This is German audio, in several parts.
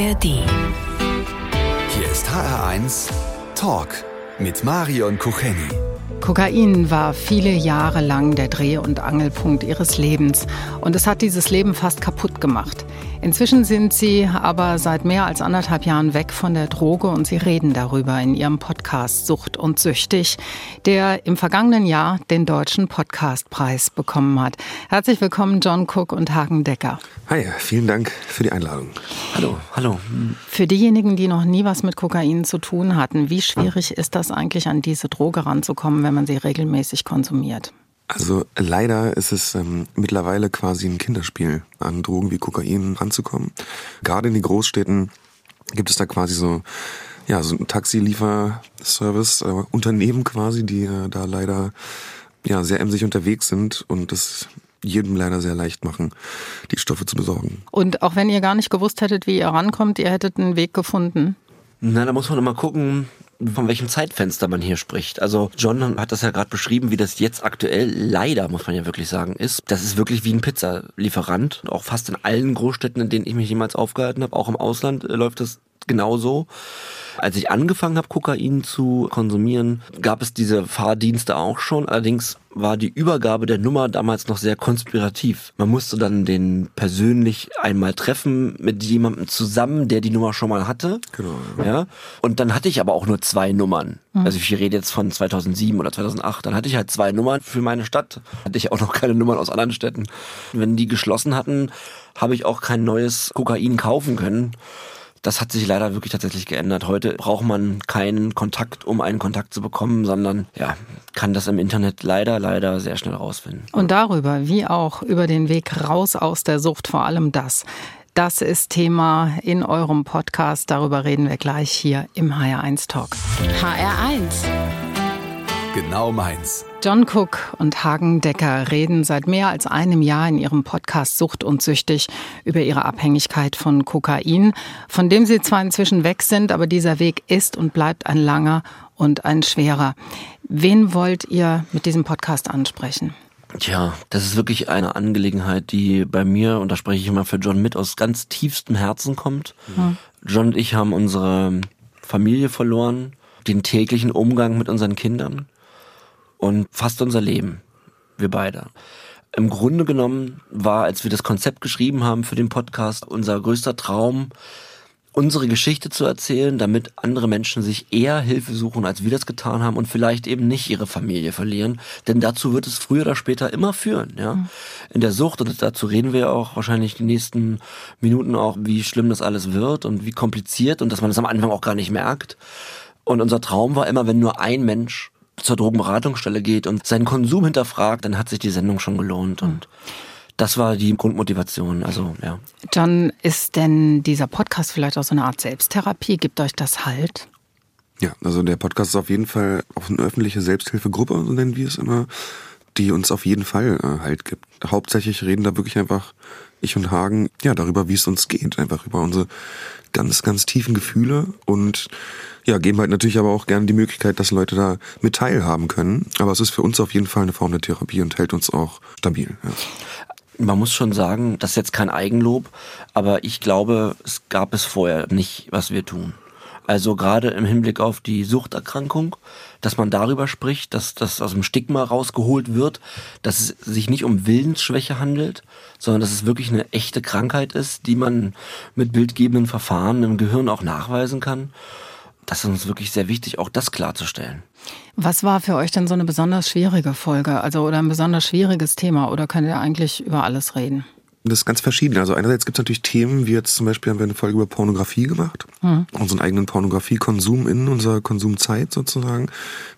ARD. Hier ist HR1 Talk mit Marion Kucheni. Kokain war viele Jahre lang der Dreh- und Angelpunkt ihres Lebens und es hat dieses Leben fast kaputt gemacht. Inzwischen sind sie aber seit mehr als anderthalb Jahren weg von der Droge und sie reden darüber in ihrem Podcast Sucht und Süchtig, der im vergangenen Jahr den Deutschen Podcastpreis bekommen hat. Herzlich willkommen John Cook und Hagen Decker. Hi, vielen Dank für die Einladung. Hallo, hallo. Für diejenigen, die noch nie was mit Kokain zu tun hatten, wie schwierig ist das eigentlich an diese Droge ranzukommen, wenn man sie regelmäßig konsumiert? Also leider ist es ähm, mittlerweile quasi ein Kinderspiel, an Drogen wie Kokain ranzukommen. Gerade in den Großstädten gibt es da quasi so ja so ein Taxilieferservice äh, Unternehmen quasi, die äh, da leider ja sehr emsig unterwegs sind und das jedem leider sehr leicht machen, die Stoffe zu besorgen. Und auch wenn ihr gar nicht gewusst hättet, wie ihr rankommt, ihr hättet einen Weg gefunden. Na, da muss man immer gucken, von welchem Zeitfenster man hier spricht. Also John hat das ja gerade beschrieben, wie das jetzt aktuell leider, muss man ja wirklich sagen, ist. Das ist wirklich wie ein Pizzalieferant. Auch fast in allen Großstädten, in denen ich mich jemals aufgehalten habe, auch im Ausland äh, läuft das genauso. Als ich angefangen habe, Kokain zu konsumieren, gab es diese Fahrdienste auch schon. Allerdings war die Übergabe der Nummer damals noch sehr konspirativ. Man musste dann den persönlich einmal treffen mit jemandem zusammen, der die Nummer schon mal hatte. Genau. Ja. Und dann hatte ich aber auch nur zwei Nummern. Also ich rede jetzt von 2007 oder 2008. Dann hatte ich halt zwei Nummern für meine Stadt. Hatte ich auch noch keine Nummern aus anderen Städten. Wenn die geschlossen hatten, habe ich auch kein neues Kokain kaufen können. Das hat sich leider wirklich tatsächlich geändert. Heute braucht man keinen Kontakt, um einen Kontakt zu bekommen, sondern ja, kann das im Internet leider, leider sehr schnell rausfinden. Und darüber, wie auch über den Weg raus aus der Sucht, vor allem das. Das ist Thema in eurem Podcast. Darüber reden wir gleich hier im HR1 Talk. HR1. Genau meins. John Cook und Hagen Decker reden seit mehr als einem Jahr in ihrem Podcast Sucht und Süchtig über ihre Abhängigkeit von Kokain, von dem sie zwar inzwischen weg sind, aber dieser Weg ist und bleibt ein langer und ein schwerer. Wen wollt ihr mit diesem Podcast ansprechen? Tja, das ist wirklich eine Angelegenheit, die bei mir, und da spreche ich immer für John mit, aus ganz tiefstem Herzen kommt. Hm. John und ich haben unsere Familie verloren, den täglichen Umgang mit unseren Kindern und fast unser Leben. Wir beide. Im Grunde genommen war, als wir das Konzept geschrieben haben für den Podcast, unser größter Traum, unsere Geschichte zu erzählen, damit andere Menschen sich eher Hilfe suchen, als wir das getan haben und vielleicht eben nicht ihre Familie verlieren. Denn dazu wird es früher oder später immer führen, ja. In der Sucht, und dazu reden wir auch wahrscheinlich die nächsten Minuten auch, wie schlimm das alles wird und wie kompliziert und dass man das am Anfang auch gar nicht merkt. Und unser Traum war immer, wenn nur ein Mensch zur Drogenberatungsstelle geht und seinen Konsum hinterfragt, dann hat sich die Sendung schon gelohnt und das war die Grundmotivation. Also ja. John, ist denn dieser Podcast vielleicht auch so eine Art Selbsttherapie? Gibt euch das Halt? Ja, also der Podcast ist auf jeden Fall auch eine öffentliche Selbsthilfegruppe, so nennen wir es immer, die uns auf jeden Fall äh, Halt gibt. Hauptsächlich reden da wirklich einfach ich und Hagen ja darüber, wie es uns geht, einfach über unsere ganz, ganz tiefen Gefühle und ja, geben halt natürlich aber auch gerne die Möglichkeit, dass Leute da mit teilhaben können. Aber es ist für uns auf jeden Fall eine Form der Therapie und hält uns auch stabil. Ja. Man muss schon sagen, das ist jetzt kein Eigenlob, aber ich glaube, es gab es vorher nicht, was wir tun. Also gerade im Hinblick auf die Suchterkrankung, dass man darüber spricht, dass das aus dem Stigma rausgeholt wird, dass es sich nicht um Willensschwäche handelt, sondern dass es wirklich eine echte Krankheit ist, die man mit bildgebenden Verfahren im Gehirn auch nachweisen kann. Das ist uns wirklich sehr wichtig, auch das klarzustellen. Was war für euch denn so eine besonders schwierige Folge, also oder ein besonders schwieriges Thema? Oder könnt ihr eigentlich über alles reden? Das ist ganz verschieden. Also einerseits gibt es natürlich Themen, wie jetzt zum Beispiel haben wir eine Folge über Pornografie gemacht, Mhm. unseren eigenen Pornografiekonsum in unserer Konsumzeit sozusagen,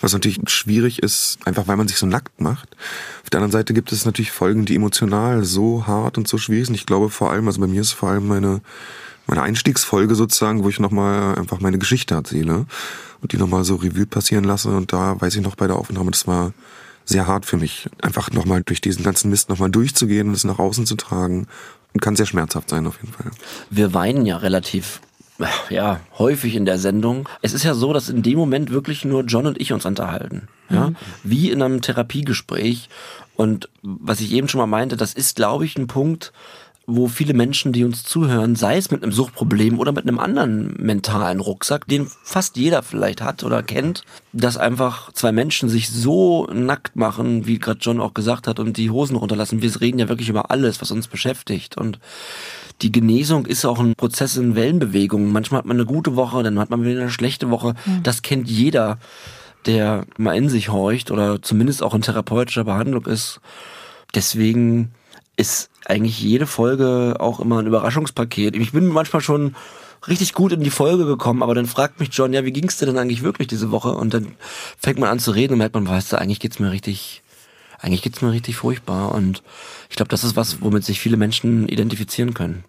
was natürlich schwierig ist, einfach weil man sich so nackt macht. Auf der anderen Seite gibt es natürlich Folgen, die emotional so hart und so schwierig sind. Ich glaube vor allem, also bei mir ist vor allem meine meine Einstiegsfolge sozusagen, wo ich nochmal einfach meine Geschichte erzähle und die nochmal so Revue passieren lasse. Und da weiß ich noch bei der Aufnahme, das war sehr hart für mich, einfach nochmal durch diesen ganzen Mist nochmal durchzugehen und es nach außen zu tragen. Und kann sehr schmerzhaft sein auf jeden Fall. Wir weinen ja relativ ja, häufig in der Sendung. Es ist ja so, dass in dem Moment wirklich nur John und ich uns unterhalten. Ja? Wie in einem Therapiegespräch. Und was ich eben schon mal meinte, das ist, glaube ich, ein Punkt, wo viele Menschen, die uns zuhören, sei es mit einem Suchtproblem oder mit einem anderen mentalen Rucksack, den fast jeder vielleicht hat oder kennt, dass einfach zwei Menschen sich so nackt machen, wie gerade John auch gesagt hat, und die Hosen runterlassen. Wir reden ja wirklich über alles, was uns beschäftigt. Und die Genesung ist auch ein Prozess in Wellenbewegungen. Manchmal hat man eine gute Woche, dann hat man wieder eine schlechte Woche. Mhm. Das kennt jeder, der mal in sich horcht oder zumindest auch in therapeutischer Behandlung ist. Deswegen ist eigentlich jede Folge auch immer ein Überraschungspaket. Ich bin manchmal schon richtig gut in die Folge gekommen, aber dann fragt mich John, ja, wie ging's dir denn eigentlich wirklich diese Woche? Und dann fängt man an zu reden und merkt man, weißt du, eigentlich geht's mir richtig, eigentlich geht's mir richtig furchtbar. Und ich glaube, das ist was, womit sich viele Menschen identifizieren können.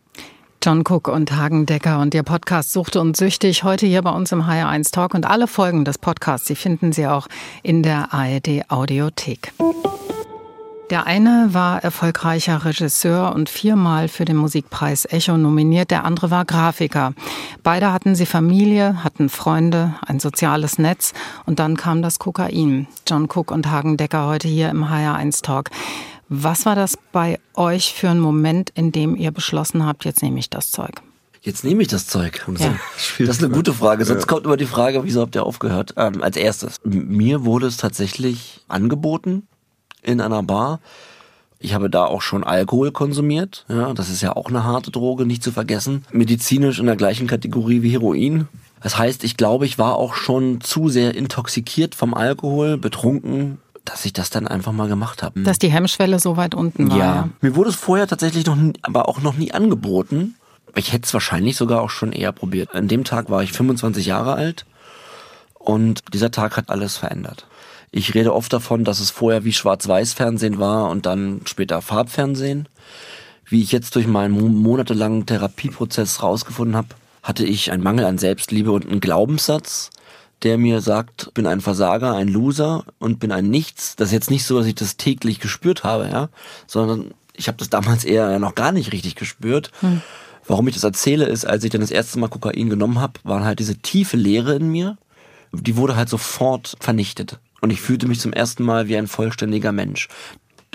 John Cook und Hagen Decker und Ihr Podcast Suchte und Süchtig heute hier bei uns im HR1 Talk und alle Folgen des Podcasts, die finden Sie auch in der ARD Audiothek. Der eine war erfolgreicher Regisseur und viermal für den Musikpreis Echo nominiert, der andere war Grafiker. Beide hatten sie Familie, hatten Freunde, ein soziales Netz und dann kam das Kokain. John Cook und Hagen Decker heute hier im HR1 Talk. Was war das bei euch für ein Moment, in dem ihr beschlossen habt, jetzt nehme ich das Zeug? Jetzt nehme ich das Zeug. Ja. Das ist eine gute Frage. Sonst ja. kommt immer die Frage, wieso habt ihr aufgehört? Ähm, als erstes. Mir wurde es tatsächlich angeboten in einer Bar. Ich habe da auch schon Alkohol konsumiert. Ja, das ist ja auch eine harte Droge, nicht zu vergessen. Medizinisch in der gleichen Kategorie wie Heroin. Das heißt, ich glaube, ich war auch schon zu sehr intoxikiert vom Alkohol, betrunken, dass ich das dann einfach mal gemacht habe. Dass die Hemmschwelle so weit unten war. Ja. ja. Mir wurde es vorher tatsächlich noch, aber auch noch nie angeboten. Ich hätte es wahrscheinlich sogar auch schon eher probiert. An dem Tag war ich 25 Jahre alt und dieser Tag hat alles verändert. Ich rede oft davon, dass es vorher wie Schwarz-Weiß-Fernsehen war und dann später Farbfernsehen. Wie ich jetzt durch meinen monatelangen Therapieprozess rausgefunden habe, hatte ich einen Mangel an Selbstliebe und einen Glaubenssatz, der mir sagt, bin ein Versager, ein Loser und bin ein Nichts. Das ist jetzt nicht so, dass ich das täglich gespürt habe, ja, sondern ich habe das damals eher noch gar nicht richtig gespürt. Hm. Warum ich das erzähle, ist, als ich dann das erste Mal Kokain genommen habe, war halt diese tiefe Leere in mir. Die wurde halt sofort vernichtet. Und ich fühlte mich zum ersten Mal wie ein vollständiger Mensch.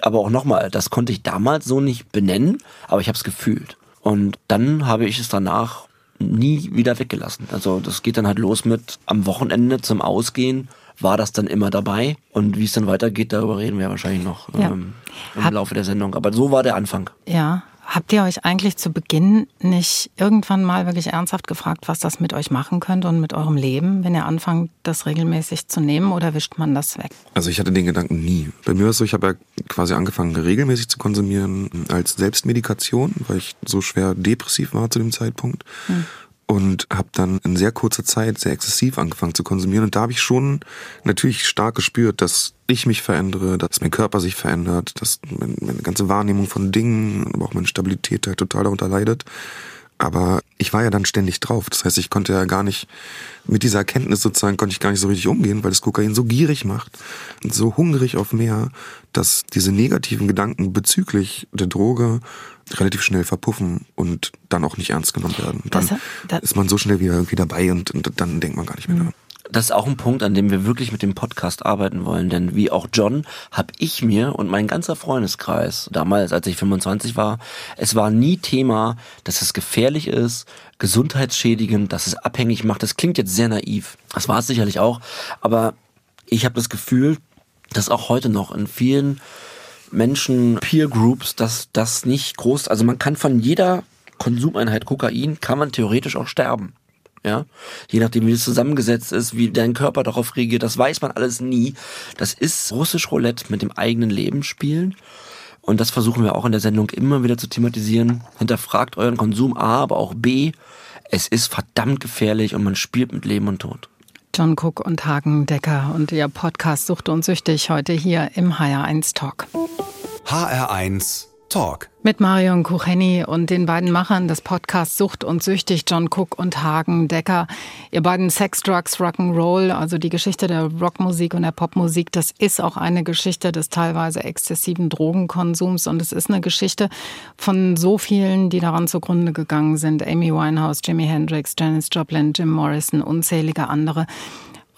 Aber auch nochmal, das konnte ich damals so nicht benennen, aber ich habe es gefühlt. Und dann habe ich es danach nie wieder weggelassen. Also das geht dann halt los mit am Wochenende zum Ausgehen war das dann immer dabei. Und wie es dann weitergeht, darüber reden wir wahrscheinlich noch ja. ähm, im Hab, Laufe der Sendung. Aber so war der Anfang. Ja, Habt ihr euch eigentlich zu Beginn nicht irgendwann mal wirklich ernsthaft gefragt, was das mit euch machen könnte und mit eurem Leben, wenn ihr anfangt, das regelmäßig zu nehmen oder wischt man das weg? Also ich hatte den Gedanken nie. Bei mir war es so, ich habe ja quasi angefangen, regelmäßig zu konsumieren als Selbstmedikation, weil ich so schwer depressiv war zu dem Zeitpunkt. Hm und habe dann in sehr kurzer Zeit sehr exzessiv angefangen zu konsumieren und da habe ich schon natürlich stark gespürt, dass ich mich verändere, dass mein Körper sich verändert, dass meine ganze Wahrnehmung von Dingen, aber auch meine Stabilität halt total darunter leidet. Aber ich war ja dann ständig drauf. Das heißt, ich konnte ja gar nicht, mit dieser Erkenntnis sozusagen, konnte ich gar nicht so richtig umgehen, weil das Kokain so gierig macht und so hungrig auf mehr, dass diese negativen Gedanken bezüglich der Droge relativ schnell verpuffen und dann auch nicht ernst genommen werden. Dann das, das ist man so schnell wieder irgendwie dabei und, und dann denkt man gar nicht mehr daran das ist auch ein Punkt, an dem wir wirklich mit dem Podcast arbeiten wollen. Denn wie auch John, habe ich mir und mein ganzer Freundeskreis, damals, als ich 25 war, es war nie Thema, dass es gefährlich ist, gesundheitsschädigend, dass es abhängig macht. Das klingt jetzt sehr naiv. Das war es sicherlich auch. Aber ich habe das Gefühl, dass auch heute noch in vielen Menschen, Peer Groups, dass das nicht groß, also man kann von jeder Konsumeinheit Kokain, kann man theoretisch auch sterben. Ja, je nachdem, wie es zusammengesetzt ist, wie dein Körper darauf reagiert, das weiß man alles nie. Das ist russisch Roulette mit dem eigenen Leben spielen. Und das versuchen wir auch in der Sendung immer wieder zu thematisieren. Hinterfragt euren Konsum A, aber auch B. Es ist verdammt gefährlich und man spielt mit Leben und Tod. John Cook und Hagen Decker und ihr Podcast Sucht und Süchtig heute hier im HR1 Talk. HR1 Talk. Mit Marion Kucheni und den beiden Machern des Podcasts Sucht und Süchtig, John Cook und Hagen Decker. Ihr beiden Sex, Drugs, Rock'n'Roll, also die Geschichte der Rockmusik und der Popmusik, das ist auch eine Geschichte des teilweise exzessiven Drogenkonsums und es ist eine Geschichte von so vielen, die daran zugrunde gegangen sind. Amy Winehouse, Jimi Hendrix, Janis Joplin, Jim Morrison, unzählige andere.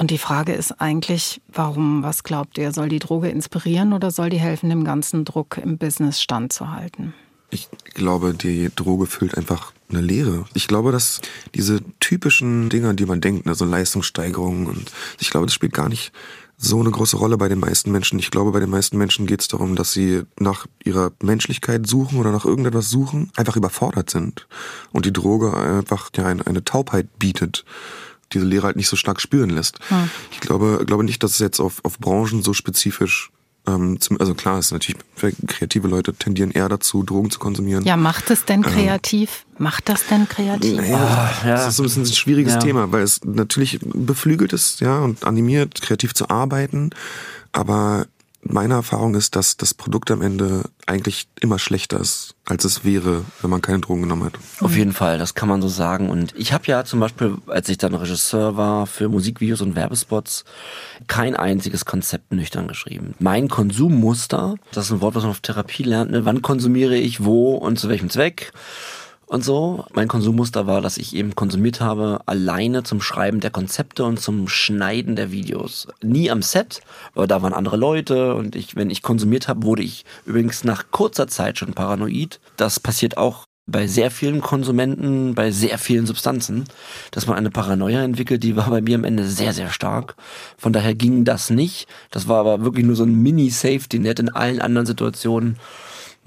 Und die Frage ist eigentlich, warum, was glaubt ihr? Soll die Droge inspirieren oder soll die helfen, dem ganzen Druck im Business standzuhalten? Ich glaube, die Droge füllt einfach eine Leere. Ich glaube, dass diese typischen Dinger, die man denkt, also Leistungssteigerung und ich glaube, das spielt gar nicht so eine große Rolle bei den meisten Menschen. Ich glaube, bei den meisten Menschen geht es darum, dass sie nach ihrer Menschlichkeit suchen oder nach irgendetwas suchen, einfach überfordert sind. Und die Droge einfach ja, eine Taubheit bietet diese Lehre halt nicht so stark spüren lässt. Hm. Ich glaube, glaube nicht, dass es jetzt auf, auf Branchen so spezifisch ähm, also klar, ist natürlich kreative Leute tendieren eher dazu, Drogen zu konsumieren. Ja, macht es denn ähm, kreativ? Ähm, macht das denn kreativ? Naja, oh, ja. Das ist so ein bisschen ein schwieriges ja. Thema, weil es natürlich beflügelt ist, ja, und animiert, kreativ zu arbeiten. Aber meine Erfahrung ist, dass das Produkt am Ende eigentlich immer schlechter ist, als es wäre, wenn man keine Drogen genommen hat. Auf jeden Fall, das kann man so sagen. Und ich habe ja zum Beispiel, als ich dann Regisseur war für Musikvideos und Werbespots, kein einziges Konzept nüchtern geschrieben. Mein Konsummuster, das ist ein Wort, was man auf Therapie lernt, ne? wann konsumiere ich wo und zu welchem Zweck und so. Mein Konsummuster war, dass ich eben konsumiert habe, alleine zum Schreiben der Konzepte und zum Schneiden der Videos. Nie am Set, aber da waren andere Leute und ich, wenn ich konsumiert habe, wurde ich übrigens nach kurzer Zeit schon paranoid. Das passiert auch bei sehr vielen Konsumenten, bei sehr vielen Substanzen, dass man eine Paranoia entwickelt, die war bei mir am Ende sehr, sehr stark. Von daher ging das nicht. Das war aber wirklich nur so ein Mini-Safety-Net in allen anderen Situationen.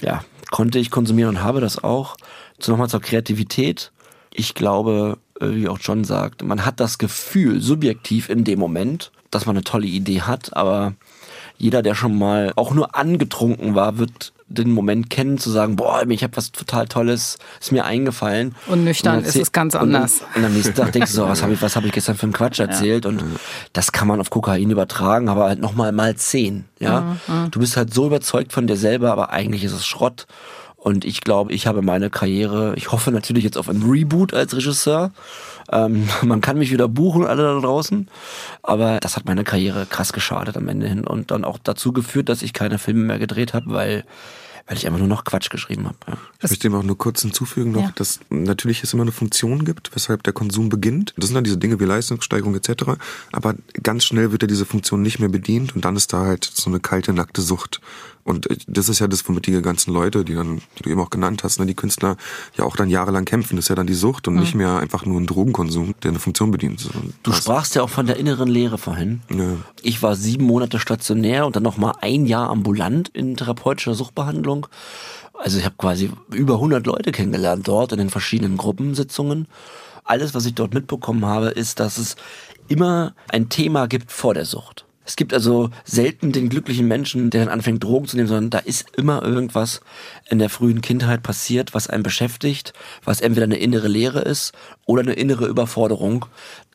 Ja, konnte ich konsumieren und habe das auch nochmal zur Kreativität. Ich glaube, äh, wie auch John sagt, man hat das Gefühl, subjektiv in dem Moment, dass man eine tolle Idee hat, aber jeder, der schon mal auch nur angetrunken war, wird den Moment kennen, zu sagen, boah, ich habe was total Tolles, ist mir eingefallen. Und nüchtern und ist es ganz anders. Und, und am nächsten Tag denkst du so, was habe ich, was hab ich gestern für einen Quatsch erzählt? Ja. Und das kann man auf Kokain übertragen, aber halt nochmal mal zehn. Ja? Mhm, mhm. Du bist halt so überzeugt von dir selber, aber eigentlich ist es Schrott. Und ich glaube, ich habe meine Karriere, ich hoffe natürlich jetzt auf ein Reboot als Regisseur. Ähm, man kann mich wieder buchen, alle da draußen. Aber das hat meine Karriere krass geschadet am Ende hin und dann auch dazu geführt, dass ich keine Filme mehr gedreht habe, weil weil ich einfach nur noch Quatsch geschrieben habe. Ja. Ich möchte dem auch nur kurz hinzufügen noch, ja. dass natürlich es immer eine Funktion gibt, weshalb der Konsum beginnt. Das sind dann diese Dinge wie Leistungssteigerung etc. Aber ganz schnell wird ja diese Funktion nicht mehr bedient und dann ist da halt so eine kalte, nackte Sucht. Und äh, das ist ja das, womit die ganzen Leute, die dann, die du eben auch genannt hast, ne, die Künstler ja auch dann jahrelang kämpfen. Das ist ja dann die Sucht und mhm. nicht mehr einfach nur ein Drogenkonsum, der eine Funktion bedient. Du das sprachst ja auch von der inneren Lehre vorhin. Ja. Ich war sieben Monate stationär und dann noch mal ein Jahr ambulant in therapeutischer Suchtbehandlung. Also ich habe quasi über 100 Leute kennengelernt dort in den verschiedenen Gruppensitzungen. Alles, was ich dort mitbekommen habe, ist, dass es immer ein Thema gibt vor der Sucht. Es gibt also selten den glücklichen Menschen, der dann anfängt, Drogen zu nehmen, sondern da ist immer irgendwas in der frühen Kindheit passiert, was einen beschäftigt, was entweder eine innere Leere ist oder eine innere Überforderung,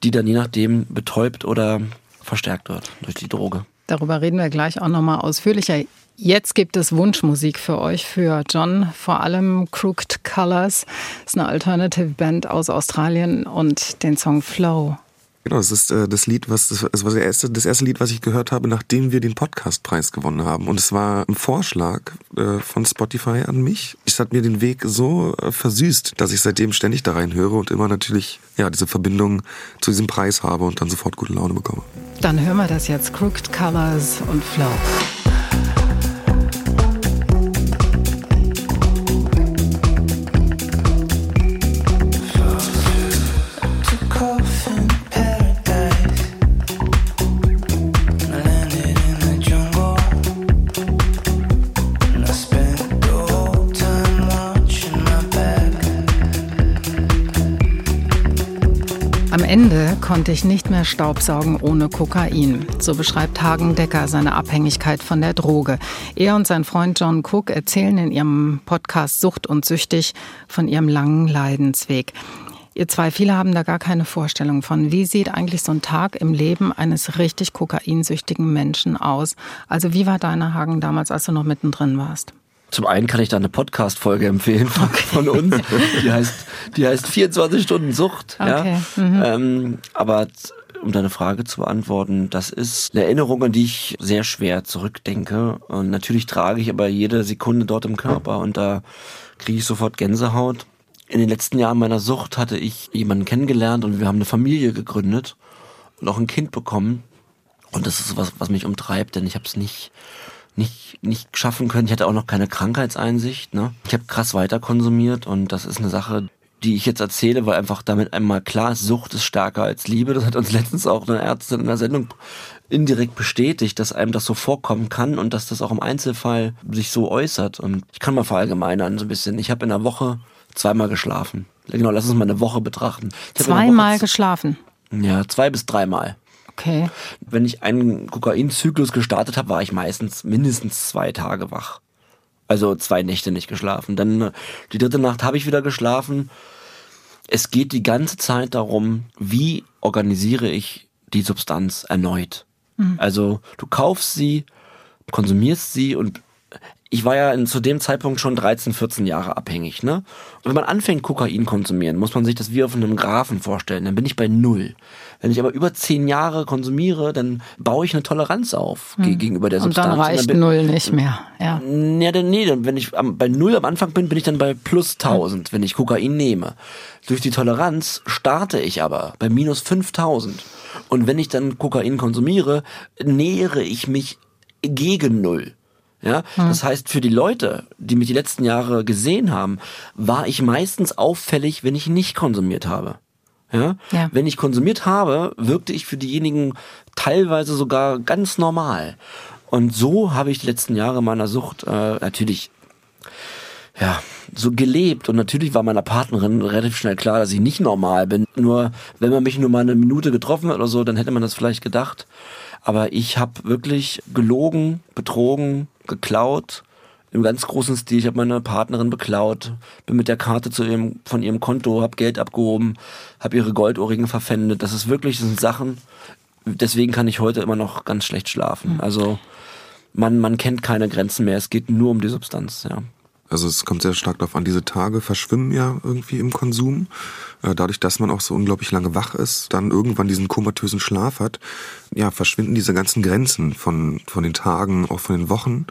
die dann je nachdem betäubt oder verstärkt wird durch die Droge. Darüber reden wir gleich auch nochmal ausführlicher. Jetzt gibt es Wunschmusik für euch, für John, vor allem Crooked Colors. Das ist eine Alternative Band aus Australien und den Song Flow. Genau, das ist äh, das Lied, was das, das war das erste, das erste Lied, was ich gehört habe, nachdem wir den Podcastpreis gewonnen haben. Und es war ein Vorschlag äh, von Spotify an mich. Es hat mir den Weg so äh, versüßt, dass ich seitdem ständig da rein höre und immer natürlich ja diese Verbindung zu diesem Preis habe und dann sofort gute Laune bekomme. Dann hören wir das jetzt. Crooked Colors und Flow. Konnte ich nicht mehr Staubsaugen ohne Kokain. So beschreibt Hagen Decker seine Abhängigkeit von der Droge. Er und sein Freund John Cook erzählen in ihrem Podcast Sucht und Süchtig von ihrem langen Leidensweg. Ihr zwei, viele haben da gar keine Vorstellung von. Wie sieht eigentlich so ein Tag im Leben eines richtig kokainsüchtigen Menschen aus? Also wie war deine Hagen damals, als du noch mittendrin warst? Zum einen kann ich da eine Podcast-Folge empfehlen von, okay. von, uns. Die heißt, die heißt 24 Stunden Sucht. Okay. Ja? Mhm. Ähm, aber um deine Frage zu beantworten, das ist eine Erinnerung, an die ich sehr schwer zurückdenke. Und natürlich trage ich aber jede Sekunde dort im Körper und da kriege ich sofort Gänsehaut. In den letzten Jahren meiner Sucht hatte ich jemanden kennengelernt und wir haben eine Familie gegründet und auch ein Kind bekommen. Und das ist was, was mich umtreibt, denn ich habe es nicht nicht, nicht schaffen können. Ich hatte auch noch keine Krankheitseinsicht. Ne? Ich habe krass weiter konsumiert und das ist eine Sache, die ich jetzt erzähle, weil einfach damit einmal klar ist, Sucht ist stärker als Liebe. Das hat uns letztens auch eine Ärztin in der Sendung indirekt bestätigt, dass einem das so vorkommen kann und dass das auch im Einzelfall sich so äußert. Und ich kann mal verallgemeinern so ein bisschen. Ich habe in der Woche zweimal geschlafen. Genau, lass uns mal eine Woche betrachten. Zweimal geschlafen? Ja, zwei bis dreimal. Okay. Wenn ich einen Kokainzyklus gestartet habe, war ich meistens mindestens zwei Tage wach. Also zwei Nächte nicht geschlafen. Dann äh, die dritte Nacht habe ich wieder geschlafen. Es geht die ganze Zeit darum, wie organisiere ich die Substanz erneut. Mhm. Also du kaufst sie, konsumierst sie und ich war ja in, zu dem Zeitpunkt schon 13, 14 Jahre abhängig. Ne? Und wenn man anfängt, Kokain konsumieren, muss man sich das wie auf einem Graphen vorstellen. Dann bin ich bei null. Wenn ich aber über zehn Jahre konsumiere, dann baue ich eine Toleranz auf hm. gegenüber der Substanz. Und dann reicht und dann null nicht mehr. Ja. Ja, denn nee, wenn ich bei null am Anfang bin, bin ich dann bei plus 1000, hm. wenn ich Kokain nehme. Durch die Toleranz starte ich aber bei minus 5000. Und wenn ich dann Kokain konsumiere, nähere ich mich gegen null. Ja, hm. das heißt, für die Leute, die mich die letzten Jahre gesehen haben, war ich meistens auffällig, wenn ich nicht konsumiert habe. Ja? ja? Wenn ich konsumiert habe, wirkte ich für diejenigen teilweise sogar ganz normal. Und so habe ich die letzten Jahre meiner Sucht äh, natürlich ja, so gelebt. Und natürlich war meiner Partnerin relativ schnell klar, dass ich nicht normal bin. Nur, wenn man mich nur mal eine Minute getroffen hat oder so, dann hätte man das vielleicht gedacht. Aber ich habe wirklich gelogen, betrogen, geklaut, im ganz großen Stil. Ich habe meine Partnerin beklaut, bin mit der Karte zu ihrem, von ihrem Konto, habe Geld abgehoben, habe ihre Goldohrringen verpfändet. Das ist wirklich, das sind Sachen, deswegen kann ich heute immer noch ganz schlecht schlafen. Hm. Also man, man kennt keine Grenzen mehr, es geht nur um die Substanz, ja. Also es kommt sehr stark darauf an, diese Tage verschwimmen ja irgendwie im Konsum. Äh, dadurch, dass man auch so unglaublich lange wach ist, dann irgendwann diesen komatösen Schlaf hat, ja, verschwinden diese ganzen Grenzen von, von den Tagen, auch von den Wochen.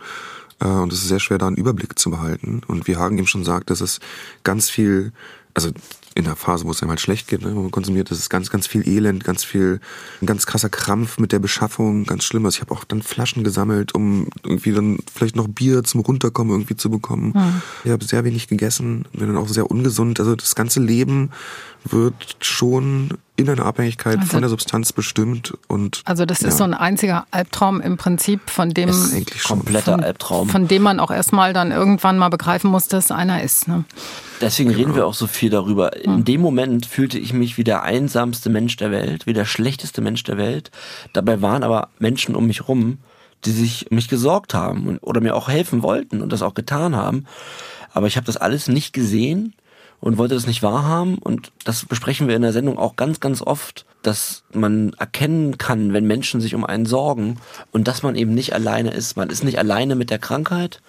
Äh, und es ist sehr schwer, da einen Überblick zu behalten. Und wie Hagen eben schon sagt, dass es ganz viel, also in der Phase, wo es einem halt schlecht geht, ne, wo man konsumiert, das ist ganz, ganz viel Elend, ganz viel, ein ganz krasser Krampf mit der Beschaffung, ganz schlimm. Also ich habe auch dann Flaschen gesammelt, um irgendwie dann vielleicht noch Bier zum Runterkommen irgendwie zu bekommen. Mhm. Ich habe sehr wenig gegessen, bin dann auch sehr ungesund. Also das ganze Leben wird schon in einer Abhängigkeit also, von der Substanz bestimmt und also das ist ja. so ein einziger Albtraum im Prinzip von dem ist eigentlich schon kompletter von, Albtraum von dem man auch erstmal dann irgendwann mal begreifen muss dass einer ist ne? deswegen genau. reden wir auch so viel darüber in dem Moment fühlte ich mich wie der einsamste Mensch der Welt wie der schlechteste Mensch der Welt dabei waren aber Menschen um mich rum die sich um mich gesorgt haben oder mir auch helfen wollten und das auch getan haben aber ich habe das alles nicht gesehen und wollte das nicht wahrhaben. Und das besprechen wir in der Sendung auch ganz, ganz oft, dass man erkennen kann, wenn Menschen sich um einen sorgen und dass man eben nicht alleine ist. Man ist nicht alleine mit der Krankheit